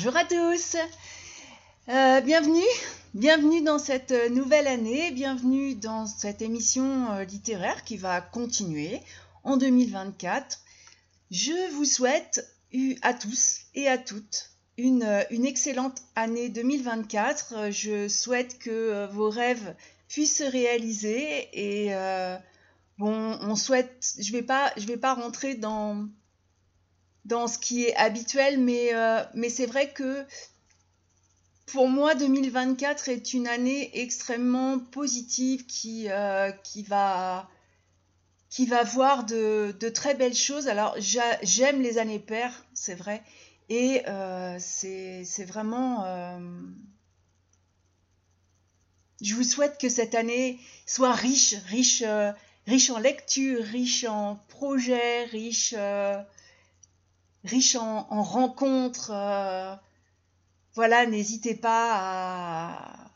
Bonjour à tous. Euh, bienvenue, bienvenue dans cette nouvelle année, bienvenue dans cette émission euh, littéraire qui va continuer en 2024. Je vous souhaite à tous et à toutes une, euh, une excellente année 2024. Je souhaite que vos rêves puissent se réaliser et bon, on souhaite, je vais pas, je vais pas rentrer dans dans ce qui est habituel, mais, euh, mais c'est vrai que pour moi, 2024 est une année extrêmement positive qui, euh, qui, va, qui va voir de, de, très belles choses. Alors, j'aime les années paires, c'est vrai, et euh, c'est vraiment... je vous souhaite que cette année soit riche, riche, riche en lecture, riche en projets, riche riche en, rencontres. Euh, voilà, n'hésitez pas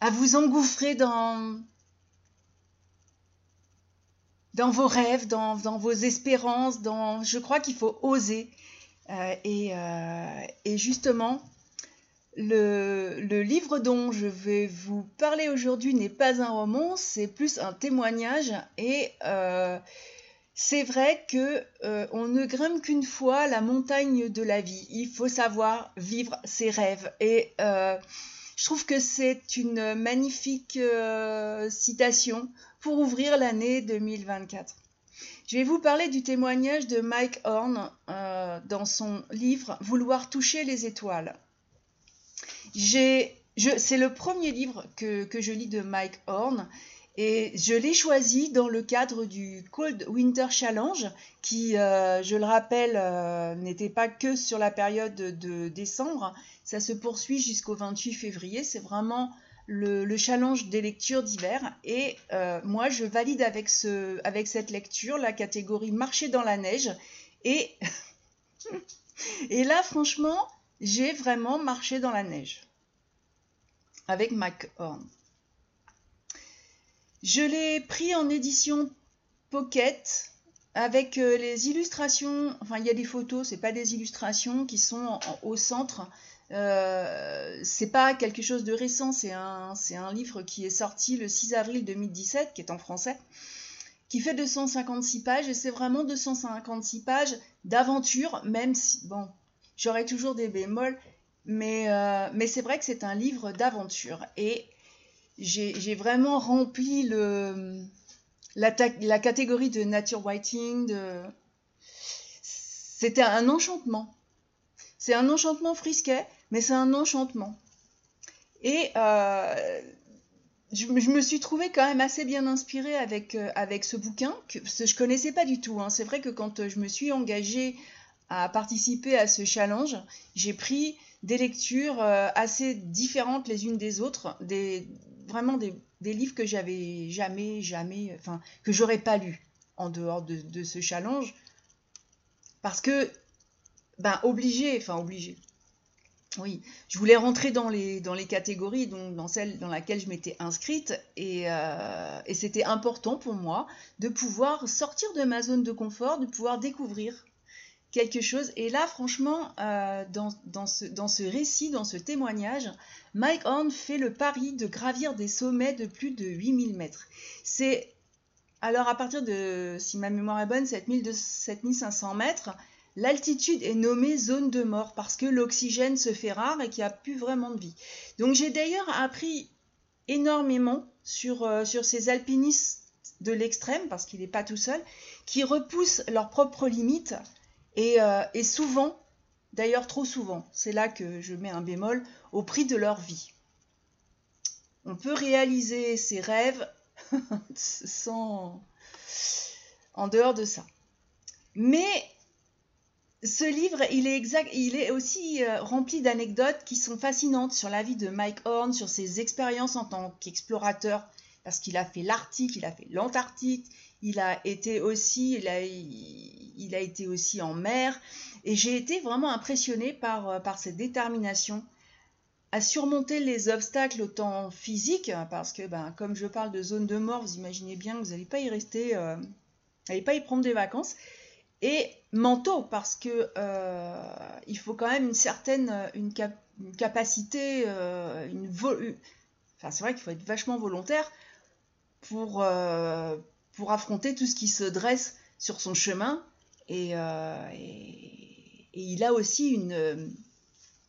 à, vous engouffrer dans, dans vos rêves, dans, vos espérances. Dans, je crois qu'il faut oser. Euh, euh, et, justement, le, le, livre dont je vais vous parler aujourd'hui n'est pas un roman, c'est plus un témoignage. Et c'est vrai que euh, on ne grimpe qu'une fois la montagne de la vie. Il faut savoir vivre ses rêves. Et euh, je trouve que c'est une magnifique euh, citation pour ouvrir l'année 2024. Je vais vous parler du témoignage de Mike Horn dans son livre Vouloir toucher les étoiles. c'est le premier livre que, que, je lis de Mike Horn et je l'ai choisi dans le cadre du Cold Winter Challenge, qui, euh, je le rappelle, euh, n'était pas que sur la période de décembre. Ça se poursuit jusqu'au 28 février. C'est vraiment le, challenge des lectures d'hiver. Et euh, moi, je valide avec, ce, avec cette lecture la catégorie marcher dans la neige. Et, et là, franchement, j'ai vraiment marché dans la neige avec Mac Horn. Je l'ai pris en édition pocket avec euh, les illustrations. Enfin, il y a des photos, c'est pas des illustrations qui sont au centre. Euh, c'est pas quelque chose de récent, c'est un, un livre qui est sorti le 6 avril 2017, qui est en français, qui fait 256 pages, et c'est vraiment 256 pages d'aventure, même si, bon, j'aurais toujours des bémols, mais, euh, mais c'est vrai que c'est un livre d'aventure. Et j'ai vraiment rempli la, catégorie de nature writing. De... C'était un enchantement. C'est un enchantement frisquet, mais c'est un enchantement. Et euh, je, me suis trouvée quand même assez bien inspirée avec, euh, avec ce bouquin, que je ne connaissais pas du tout. Hein. C'est vrai que quand je me suis engagée à participer à ce challenge, j'ai pris des lectures euh, assez différentes les unes des autres, vraiment des, livres que j'avais jamais, jamais, enfin, que j'aurais pas lu en dehors de, ce challenge. Parce que, ben, obligé, enfin, obligé. Oui, je voulais rentrer dans les, dans les catégories, donc dans celle dans laquelle je m'étais inscrite, euh, et c'était important pour moi de pouvoir sortir de ma zone de confort, de pouvoir découvrir quelque chose. Et là, franchement, euh, dans, dans, ce, dans ce récit, dans ce témoignage, Mike Horn fait le pari de gravir des sommets de plus de 8000 mètres. C'est alors à partir de, si ma mémoire est bonne, 7500 mètres, l'altitude est nommée zone de mort parce que l'oxygène se fait rare et qu'il n'y a plus vraiment de vie. Donc j'ai d'ailleurs appris énormément sur, euh, sur ces alpinistes de l'extrême, parce qu'il n'est pas tout seul, qui repoussent leurs propres limites et, euh, et souvent D'ailleurs, trop souvent, c'est là que je mets un bémol, au prix de leur vie. On peut réaliser ses rêves sans... en dehors de ça. Mais ce livre, il est, exact, il est aussi euh, rempli d'anecdotes qui sont fascinantes sur la vie de Mike Horn, sur ses expériences en tant qu'explorateur, parce qu'il a fait l'Arctique, il a fait l'Antarctique, il a été aussi, il a, il a été aussi en mer, et j'ai été vraiment impressionnée par, euh, par cette détermination à surmonter les obstacles autant physiques, parce que ben, comme je parle de zone de mort, vous imaginez bien que vous n'allez pas y rester, euh, n'allez pas y prendre des vacances, et mentaux, parce que il faut quand même une certaine une, capacité, une enfin c'est vrai qu'il faut être vachement volontaire pour, pour affronter tout ce qui se dresse sur son chemin. Et, il a aussi une,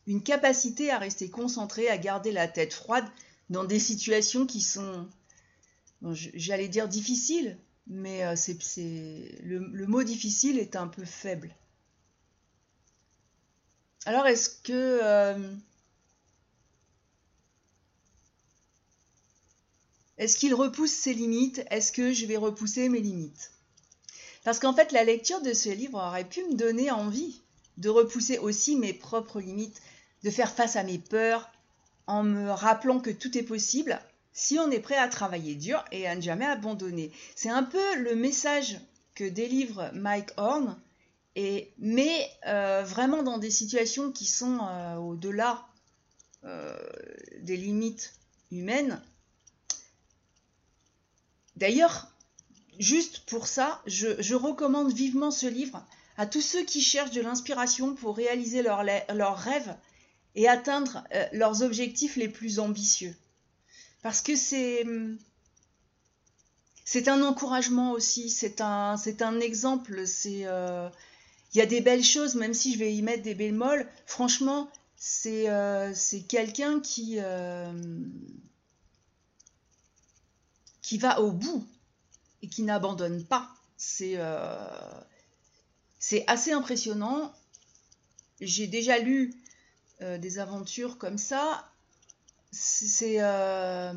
une capacité à rester concentré, à garder la tête froide dans des situations qui sont, j'allais dire difficiles, mais euh, c'est, le, mot difficile est un peu faible. Alors est-ce que... Euh, est-ce qu'il repousse ses limites? Est-ce que je vais repousser mes limites? Parce qu'en fait, la lecture de ce livre aurait pu me donner envie de repousser aussi mes propres limites, de faire face à mes peurs en me rappelant que tout est possible si on est prêt à travailler dur et à ne jamais abandonner. C'est un peu le message que délivre Mike Horn, et, mais euh, vraiment dans des situations qui sont euh, au-delà euh, des limites humaines. D'ailleurs, juste pour ça, je, recommande vivement ce livre à tous ceux qui cherchent de l'inspiration pour réaliser leurs rêves et atteindre euh, leurs objectifs les plus ambitieux. Parce que c'est c'est un encouragement aussi, c'est un exemple, c'est euh, il y a des belles choses, même si je vais y mettre des bémols. Franchement, c'est euh, c'est quelqu'un qui qui va au bout et qui n'abandonne pas. C'est c'est assez impressionnant. J'ai déjà lu euh, des aventures comme ça, c'est euh,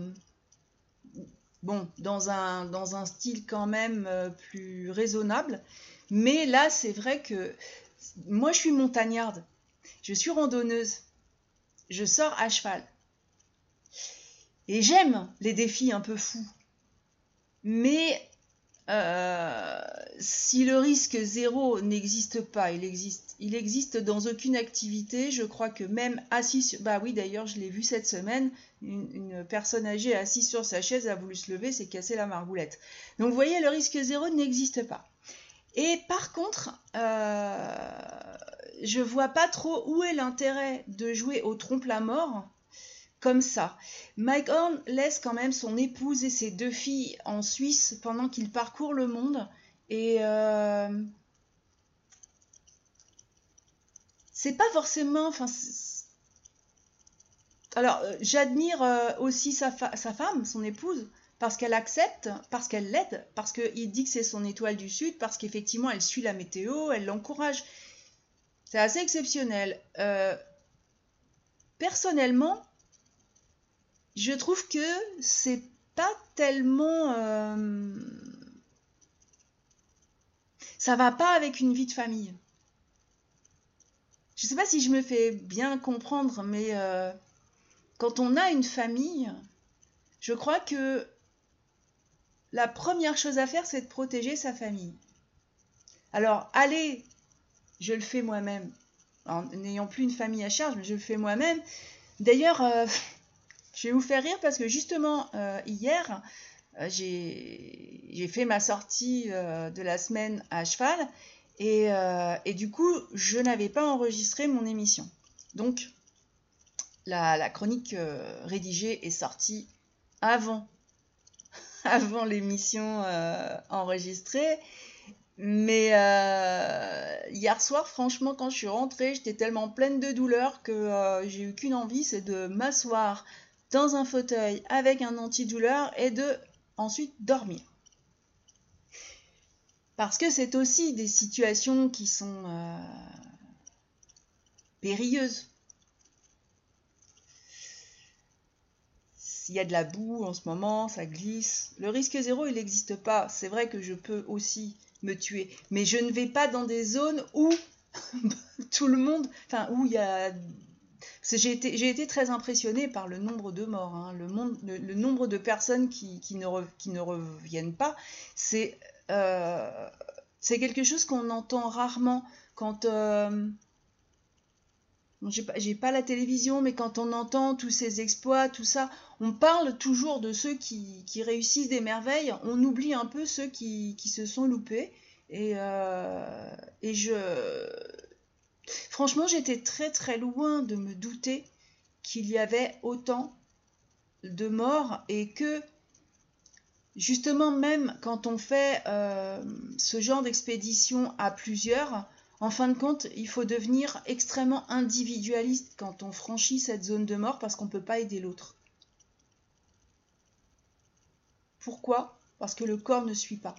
bon dans un, dans un style quand même euh, plus raisonnable. Mais là, c'est vrai que moi, je suis montagnarde, je suis randonneuse, je sors à cheval. Et j'aime les défis un peu fous. Mais euh, si le risque zéro n'existe pas, il existe, il existe dans aucune activité. Je crois que même assis sur, bah oui d'ailleurs je l'ai vu cette semaine, une, personne âgée assise sur sa chaise a voulu se lever, s'est cassé la margoulette. Donc vous voyez, le risque zéro n'existe pas. Et par contre, euh, je vois pas trop où est l'intérêt de jouer au trompe la mort comme ça. Mike Horn laisse quand même son épouse et ses deux filles en Suisse pendant qu'il parcourt le monde. Et euh, c'est pas forcément. Enfin, alors, euh, j'admire euh, aussi sa, sa, femme, son épouse, parce qu'elle accepte, parce qu'elle l'aide, parce qu'il dit que c'est son étoile du Sud, parce qu'effectivement, elle suit la météo, elle l'encourage. C'est assez exceptionnel. personnellement, je trouve que c'est pas tellement. Euh, ça va pas avec une vie de famille. Je sais pas si je me fais bien comprendre, mais euh, quand on a une famille, je crois que la première chose à faire, c'est de protéger sa famille. Alors, allez, je le fais moi-même, en n'ayant plus une famille à charge, mais je le fais moi-même. D'ailleurs, euh, je vais vous faire rire parce que justement, euh, hier, euh, j'ai fait ma sortie euh, de la semaine à cheval et, du coup, je n'avais pas enregistré mon émission. Donc, la, chronique rédigée est sortie avant, avant l'émission enregistrée. Mais hier soir, franchement, quand je suis rentrée, j'étais tellement pleine de douleur que j'ai eu qu'une envie, c'est de m'asseoir dans un fauteuil avec un antidouleur et de ensuite dormir. Parce que c'est aussi des situations qui sont euh, périlleuses. S'il y a de la boue en ce moment, ça glisse. Le risque zéro, il n'existe pas. C'est vrai que je peux aussi me tuer. Mais je ne vais pas dans des zones où tout le monde, enfin, où il y a j'ai été, très impressionnée par le nombre de morts, hein. le, nombre de personnes qui, ne, reviennent pas. Euh, c'est quelque chose qu'on entend rarement quand... Euh, j'ai pas, la télévision, mais quand on entend tous ces exploits, tout ça, on parle toujours de ceux qui, réussissent des merveilles, on oublie un peu ceux qui, se sont loupés. Et, euh, et je. Franchement, j'étais très très loin de me douter qu'il y avait autant de morts et que justement même quand on fait euh, ce genre d'expédition à plusieurs, en fin de compte, il faut devenir extrêmement individualiste quand on franchit cette zone de mort parce qu'on ne peut pas aider l'autre. Pourquoi? Parce que le corps ne suit pas.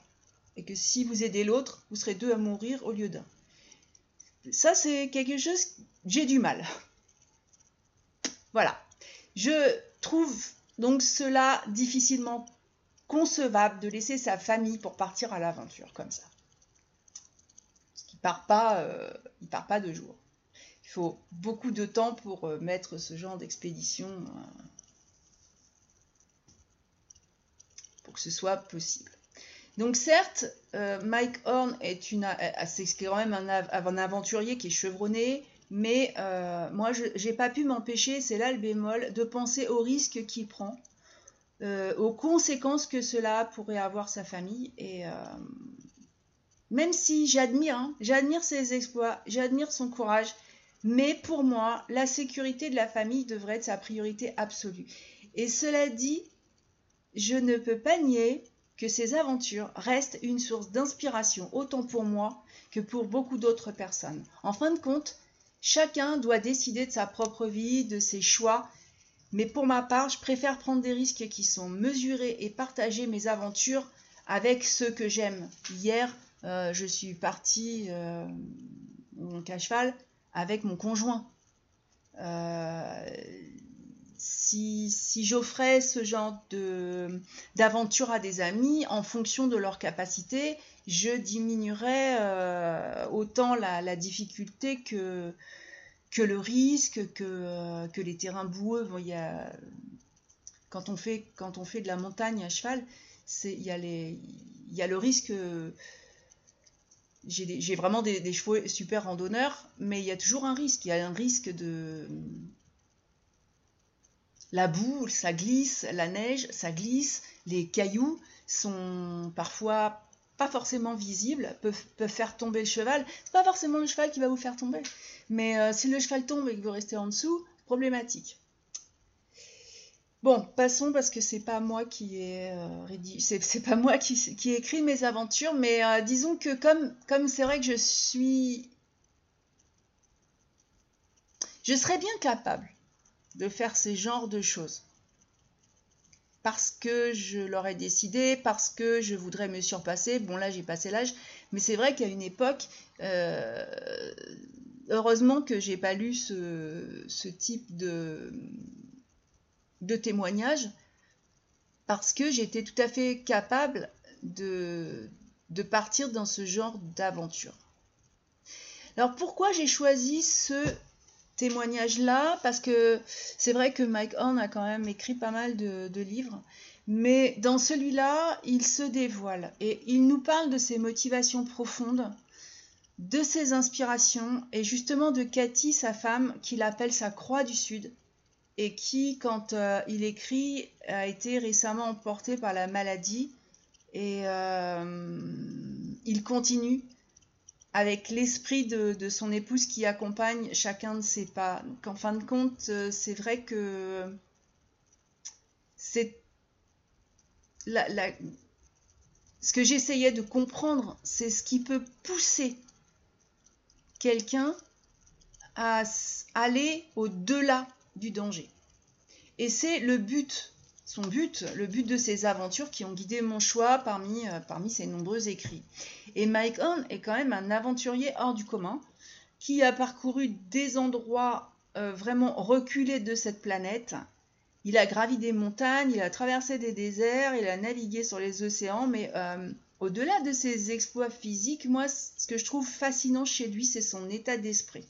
Et que si vous aidez l'autre, vous serez deux à mourir au lieu d'un. Ça, c'est quelque chose, j'ai du mal. Voilà. Je trouve donc cela difficilement concevable de laisser sa famille pour partir à l'aventure comme ça. Parce qu'il part pas, euh, il part pas de jour. Il faut beaucoup de temps pour euh, mettre ce genre d'expédition euh, pour que ce soit possible. Donc certes, Mike Horn est une, c'est quand même un, aventurier qui est chevronné, mais moi je n'ai pas pu m'empêcher, c'est là le bémol, de penser au risque qu'il prend euh, aux conséquences que cela pourrait avoir sa famille. Et euh, même si j'admire, hein, j'admire ses exploits, j'admire son courage, mais pour moi, la sécurité de la famille devrait être sa priorité absolue. Et cela dit, je ne peux pas nier que ces aventures restent une source d'inspiration autant pour moi que pour beaucoup d'autres personnes. En fin de compte, chacun doit décider de sa propre vie, de ses choix, mais pour ma part, je préfère prendre des risques qui sont mesurés et partager mes aventures avec ceux que j'aime. Hier, euh, je suis partie euh, à cheval avec mon conjoint. Euh, si, j'offrais ce genre d'aventure à des amis, en fonction de leur capacité, je diminuerais euh, autant la, difficulté que, que le risque, que, euh, que les terrains boueux. il y a, quand, on fait, quand on fait de la montagne à cheval, il y, a y a le risque. J'ai vraiment des, des, chevaux super randonneurs, mais il y a toujours un risque. Il y a un risque de. La boue, ça glisse, la neige, ça glisse, les cailloux sont parfois pas forcément visibles, peuvent, faire tomber le cheval. C'est pas forcément le cheval qui va vous faire tomber. Mais euh, si le cheval tombe et que vous restez en dessous, problématique. Bon, passons parce que c'est pas moi qui ai euh, c'est pas moi qui, écrit mes aventures, mais euh, disons que comme comme c'est vrai que je suis, je serais bien capable de faire ces genres de choses parce que je l'aurais décidé, parce que je voudrais me surpasser. Bon là j'ai passé l'âge, mais c'est vrai qu'à une époque, heureusement que j'ai pas lu ce, type de, de témoignage parce que j'étais tout à fait capable de, de partir dans ce genre d'aventure. Alors pourquoi j'ai choisi ce témoignage-là Parce que c'est vrai que Mike Horn a quand même écrit pas mal de, livres, mais dans celui-là, il se dévoile et il nous parle de ses motivations profondes de ses inspirations et justement de Cathy, sa femme, qu'il appelle sa Croix du Sud et qui, quand euh, il écrit, a été récemment emporté par la maladie et euh, il continue avec l'esprit de, son épouse qui accompagne chacun de ses pas. Donc, en fin de compte, euh, c'est vrai que c'est ce que j'essayais de comprendre, c'est ce qui peut pousser quelqu'un à aller au-delà du danger. Et c'est le but, son but, le but de ces aventures qui ont guidé mon choix parmi, euh, parmi ces nombreux écrits. Et Mike Horn est quand même un aventurier hors du commun qui a parcouru des endroits euh, vraiment reculés de cette planète. Il a gravi des montagnes, il a traversé des déserts, il a navigué sur les océans, mais euh, au-delà de ses exploits physiques, moi, ce que je trouve fascinant chez lui, c'est son état d'esprit.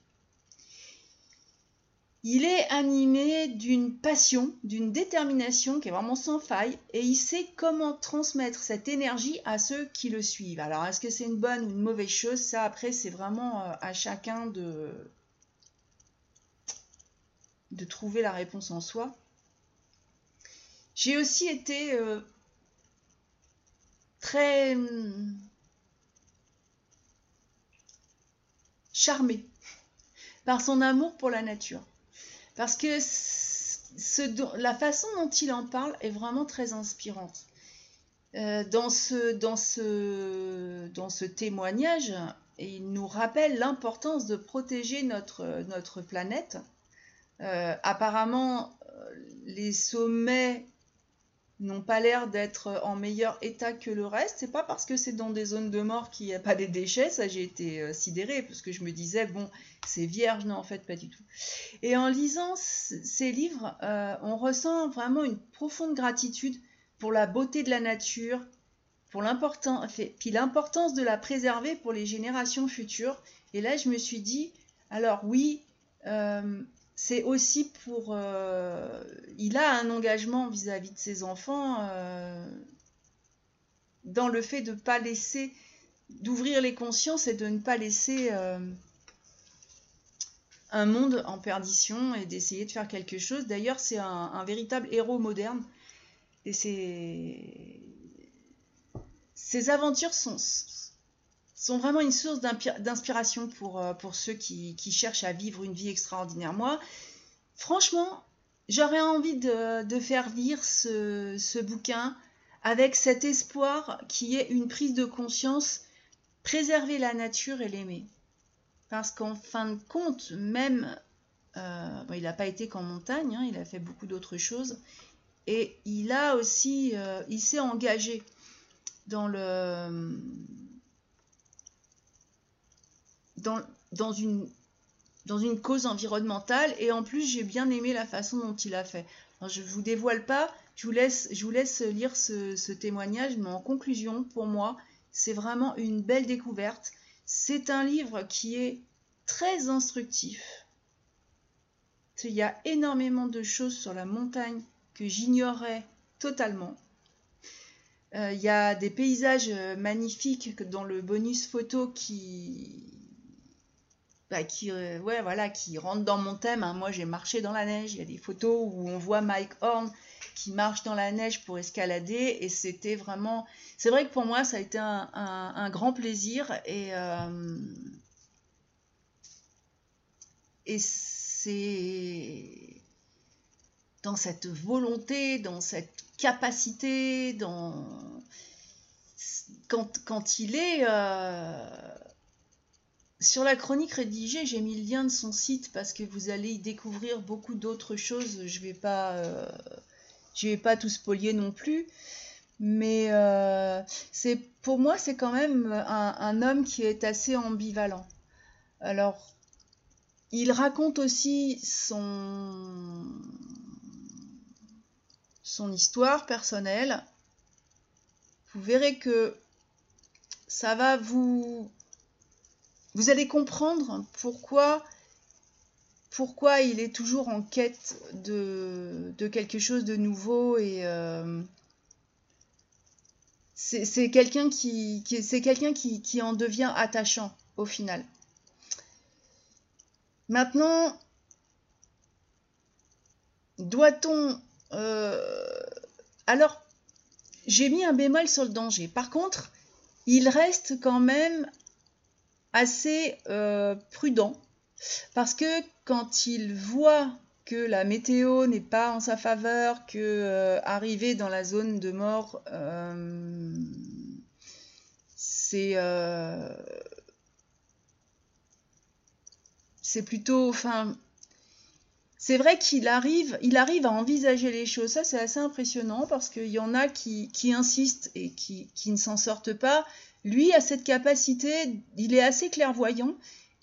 Il est animé d'une passion, d'une détermination qui est vraiment sans faille, et il sait comment transmettre cette énergie à ceux qui le suivent. Alors, est-ce que c'est une bonne ou une mauvaise chose? Ça, après, c'est vraiment euh, à chacun de, trouver la réponse en soi. J'ai aussi été euh, très charmée par son amour pour la nature. Parce que la façon dont il en parle est vraiment très inspirante. Euh, dans, ce, dans, ce, dans ce témoignage, il nous rappelle l'importance de protéger notre, notre planète. Euh, apparemment, euh, les sommets n'ont pas l'air d'être en meilleur état que le reste. C'est pas parce que c'est dans des zones de mort qu'il n'y a pas des déchets. Ça, j'ai été euh, sidérée parce que je me disais, bon, c'est vierge. Non, en fait, pas du tout. Et en lisant ces livres, euh, on ressent vraiment une profonde gratitude pour la beauté de la nature, pour l'importance, puis l'importance de la préserver pour les générations futures. Et là, je me suis dit, alors oui, euh, c'est aussi pour... Euh, il a un engagement vis-à-vis de ses enfants euh, dans le fait de ne pas laisser, d'ouvrir les consciences et de ne pas laisser euh, un monde en perdition et d'essayer de faire quelque chose. D'ailleurs, c'est un, véritable héros moderne. Et ses aventures sont, sont vraiment une source d'inspiration pour, euh, pour ceux qui, cherchent à vivre une vie extraordinaire. Moi, franchement, j'aurais envie de, faire lire ce, bouquin avec cet espoir qui est une prise de conscience, préserver la nature et l'aimer. Parce qu'en fin de compte, même, euh, il n'a pas été qu'en montagne, hein, il a fait beaucoup d'autres choses, et il a aussi, euh, il s'est engagé dans le dans, une, dans une cause environnementale et en plus j'ai bien aimé la façon dont il a fait. je ne vous dévoile pas, je vous laisse, je vous laisse lire ce, témoignage, mais en conclusion, pour moi, c'est vraiment une belle découverte. C'est un livre qui est très instructif. Il y a énormément de choses sur la montagne que j'ignorais totalement. Euh, il y a des paysages magnifiques dans le bonus photo qui, bah, qui, euh, ouais, voilà, qui rentre dans mon thème. Hein. Moi, j'ai marché dans la neige. Il y a des photos où on voit Mike Horn qui marche dans la neige pour escalader. Et c'était vraiment. C'est vrai que pour moi, ça a été un, grand plaisir. Et, euh, et c'est dans cette volonté, dans cette capacité, dans. Quand, quand il est. Euh, sur la chronique rédigée, j'ai mis le lien de son site parce que vous allez y découvrir beaucoup d'autres choses. Je vais euh, vais pas tout spolier non plus, mais euh, pour moi c'est quand même un, homme qui est assez ambivalent. Alors, il raconte aussi son histoire personnelle. Vous verrez que ça va vous vous allez comprendre pourquoi, pourquoi il est toujours en quête de, quelque chose de nouveau et euh, c'est quelqu'un qui, en devient attachant au final. Maintenant, doit-on euh, alors j'ai mis un bémol sur le danger. Par contre, il reste quand même assez euh, prudent parce que quand il voit que la météo n'est pas en sa faveur, que euh, arriver dans la zone de mort, euh, c'est c'est plutôt, enfin, c'est vrai qu'il arrive, il arrive à envisager les choses. Ça, c'est assez impressionnant parce qu'il y en a qui, insistent et qui ne s'en sortent pas. Lui a cette capacité, il est assez clairvoyant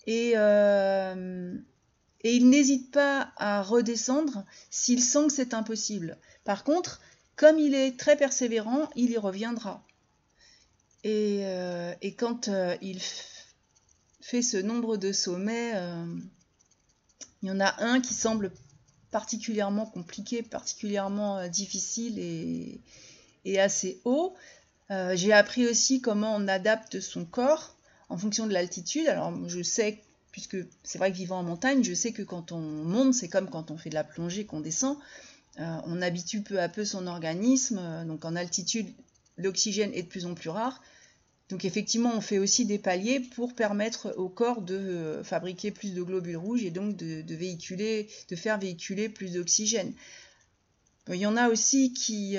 et, euh, et il n'hésite pas à redescendre s'il sent que c'est impossible. Par contre, comme il est très persévérant, il y reviendra. Et, euh, quand euh, il fait ce nombre de sommets, il y en a un qui semble particulièrement compliqué, particulièrement difficile et, et assez haut. Euh, j'ai appris aussi comment on adapte son corps en fonction de l'altitude. Alors je sais, puisque c'est vrai que vivant en montagne, je sais que quand on monte, c'est comme quand on fait de la plongée, qu'on descend. Euh, on habitue peu à peu son organisme. donc en altitude, l'oxygène est de plus en plus rare. Donc effectivement, on fait aussi des paliers pour permettre au corps de fabriquer plus de globules rouges et donc de, véhiculer, de faire véhiculer plus d'oxygène. Il y en a aussi qui,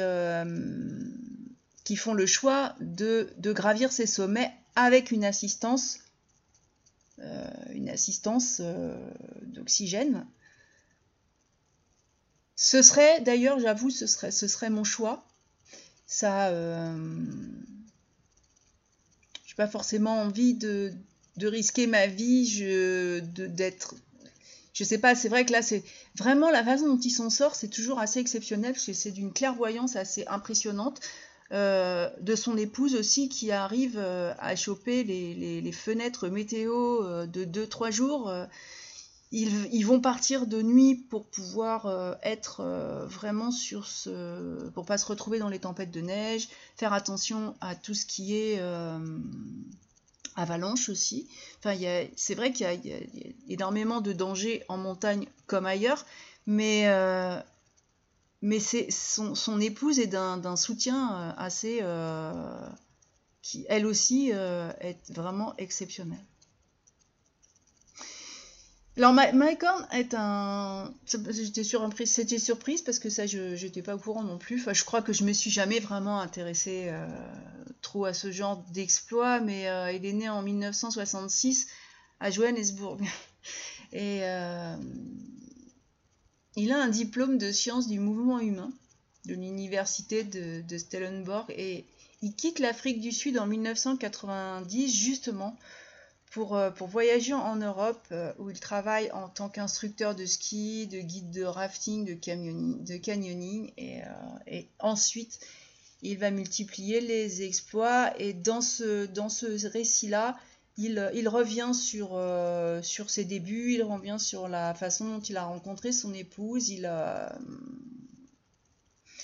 qui font le choix de, gravir ces sommets avec une assistance, une assistance d'oxygène ce serait, d'ailleurs, j'avoue, ce serait, mon choix. Ça, euh, j'ai pas forcément envie de, risquer ma vie, je, d'être, je sais pas. C'est vrai que là, c'est vraiment la façon dont il s'en sort, c'est toujours assez exceptionnel parce que c'est d'une clairvoyance assez impressionnante. Euh, de son épouse aussi qui arrive euh, à choper les, fenêtres météo euh, de 2-3 jours ils, vont partir de nuit pour pouvoir être vraiment sur ce. pour pas se retrouver dans les tempêtes de neige, faire attention à tout ce qui est avalanche aussi. Enfin, c'est vrai qu'il y, a énormément de dangers en montagne comme ailleurs, mais, mais son, épouse est d'un soutien assez. qui elle aussi est vraiment exceptionnelle. Alors, Mycorn est un. J'étais surprise, c'était surprise parce que ça, je n'étais pas au courant non plus. Enfin, je crois que je me suis jamais vraiment intéressée euh, trop à ce genre d'exploit, mais euh, il est né en 1966 à Johannesburg. Et euh, il a un diplôme de sciences du mouvement humain de l'université de, de Stellenbosch et il quitte l'Afrique du Sud en 1990 justement euh, pour, voyager en Europe euh, où il travaille en tant qu'instructeur de ski, de guide de rafting, de, canyoning, euh, et, ensuite il va multiplier les exploits et dans dans ce récit-là, il, revient sur, sur ses débuts, il revient sur la façon dont il a rencontré son épouse, il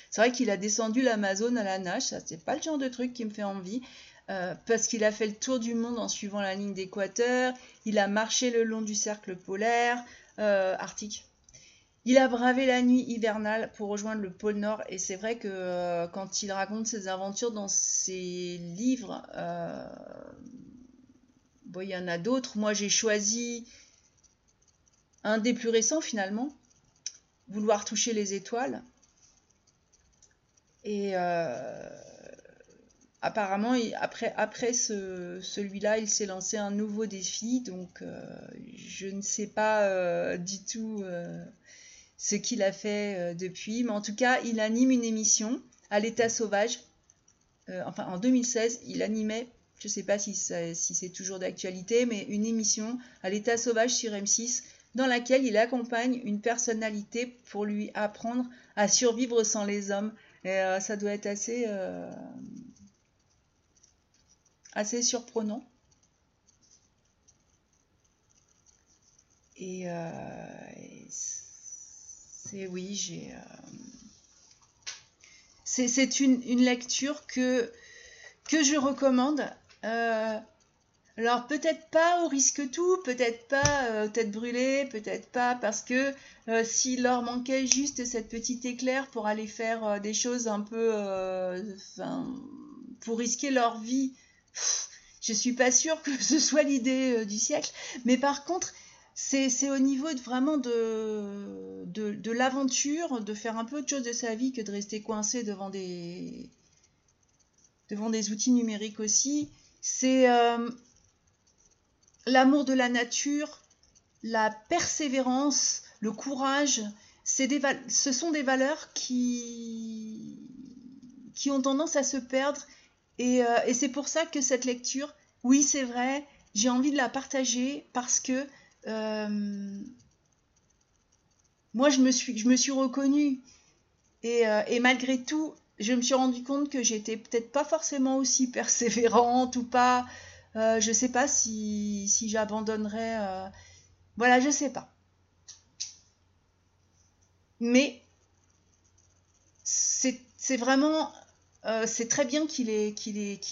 C'est vrai qu'il a descendu l'Amazone à la nage, ça c'est pas le genre de truc qui me fait envie, euh, parce qu'il a fait le tour du monde en suivant la ligne d'équateur, il a marché le long du cercle polaire euh, arctique. Il a bravé la nuit hivernale pour rejoindre le pôle Nord et c'est vrai que euh, quand il raconte ses aventures dans ses livres, bon, il y en a d'autres. Moi j'ai choisi un des plus récents finalement, Vouloir toucher les étoiles. Et apparemment, après, après ce, celui-là, il s'est lancé un nouveau défi. Donc, euh, je ne sais pas euh, du tout euh, ce qu'il a fait depuis. Mais en tout cas, il anime une émission à l'état sauvage. enfin, en 2016, il animait, je ne sais pas si, c'est toujours d'actualité, mais une émission à l'état sauvage sur M6 dans laquelle il accompagne une personnalité pour lui apprendre à survivre sans les hommes. Et ça doit être assez assez surprenant. Et, euh, c'est oui, j'ai. Euh, c'est une, lecture que, que je recommande. Euh, alors peut-être pas au risque tout, peut-être pas tête brûlée, peut-être pas parce que s'il leur manquait juste cette petite éclair pour aller faire des choses un peu, pour risquer leur vie je suis pas sûre que ce soit l'idée euh, du siècle. Mais par contre, c'est au niveau de, vraiment de, de, l'aventure, de faire un peu autre chose de sa vie que de rester coincé devant des, devant des outils numériques aussi. C'est euh, l'amour de la nature, la persévérance, le courage. Des, ce sont des valeurs qui, qui ont tendance à se perdre euh, et, c'est pour ça que cette lecture, oui, c'est vrai, j'ai envie de la partager parce que euh, moi, je me suis, je me suis reconnue. Et, et, malgré tout, je me suis rendu compte que j'étais peut-être pas forcément aussi persévérante ou pas. je sais pas si, si j'abandonnerais. Voilà, je sais pas. Mais c'est vraiment euh, c'est très bien qu'il ait,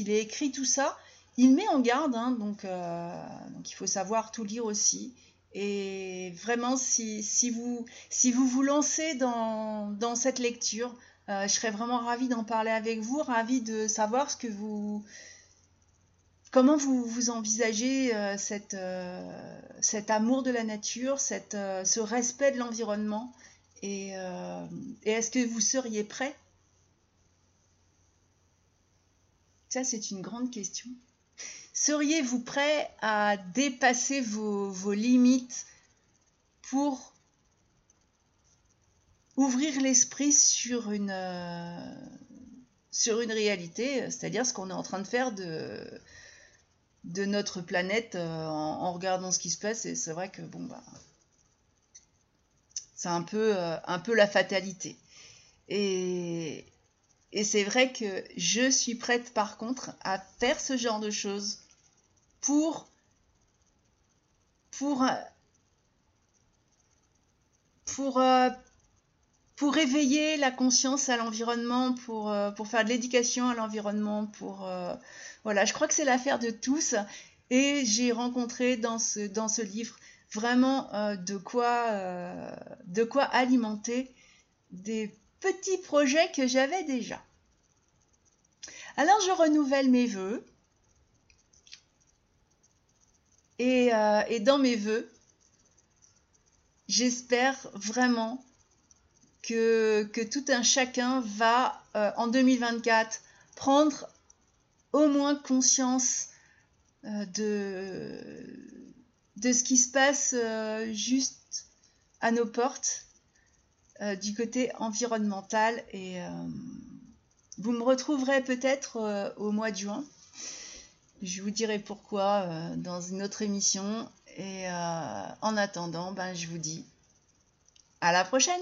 écrit tout ça. Il met en garde, hein, donc, euh, donc, il faut savoir tout lire aussi. Et vraiment, si, vous, vous lancez dans, cette lecture, euh, je serais vraiment ravie d'en parler avec vous, ravie de savoir ce que vous, comment vous, vous envisagez cette, cet amour de la nature, cette, ce respect de l'environnement et, et est-ce que vous seriez prêt? Ça, c'est une grande question. Seriez-vous prêt à dépasser vos, limites pour ouvrir l'esprit sur une, euh, sur une réalité, c'est-à-dire ce qu'on est en train de faire de, de notre planète euh, en, regardant ce qui se passe. Et c'est vrai que bon bah c'est un peu, euh, un peu la fatalité. Et, et c'est vrai que je suis prête par contre à faire ce genre de choses pour pour pour pour éveiller la conscience à l'environnement, pour, euh, pour faire de l'éducation à l'environnement, pour euh, voilà, je crois que c'est l'affaire de tous. Et j'ai rencontré dans ce, dans ce livre vraiment de quoi de quoi alimenter des petits projets que j'avais déjà. Alors je renouvelle mes voeux Euh, et, dans mes voeux, j'espère vraiment que, tout un chacun va, euh, en 2024, prendre au moins conscience euh, de, ce qui se passe juste à nos portes du côté environnemental. Et vous me retrouverez peut-être au mois de juin je vous dirai pourquoi euh, dans une autre émission. Et euh, en attendant, ben, je vous dis à la prochaine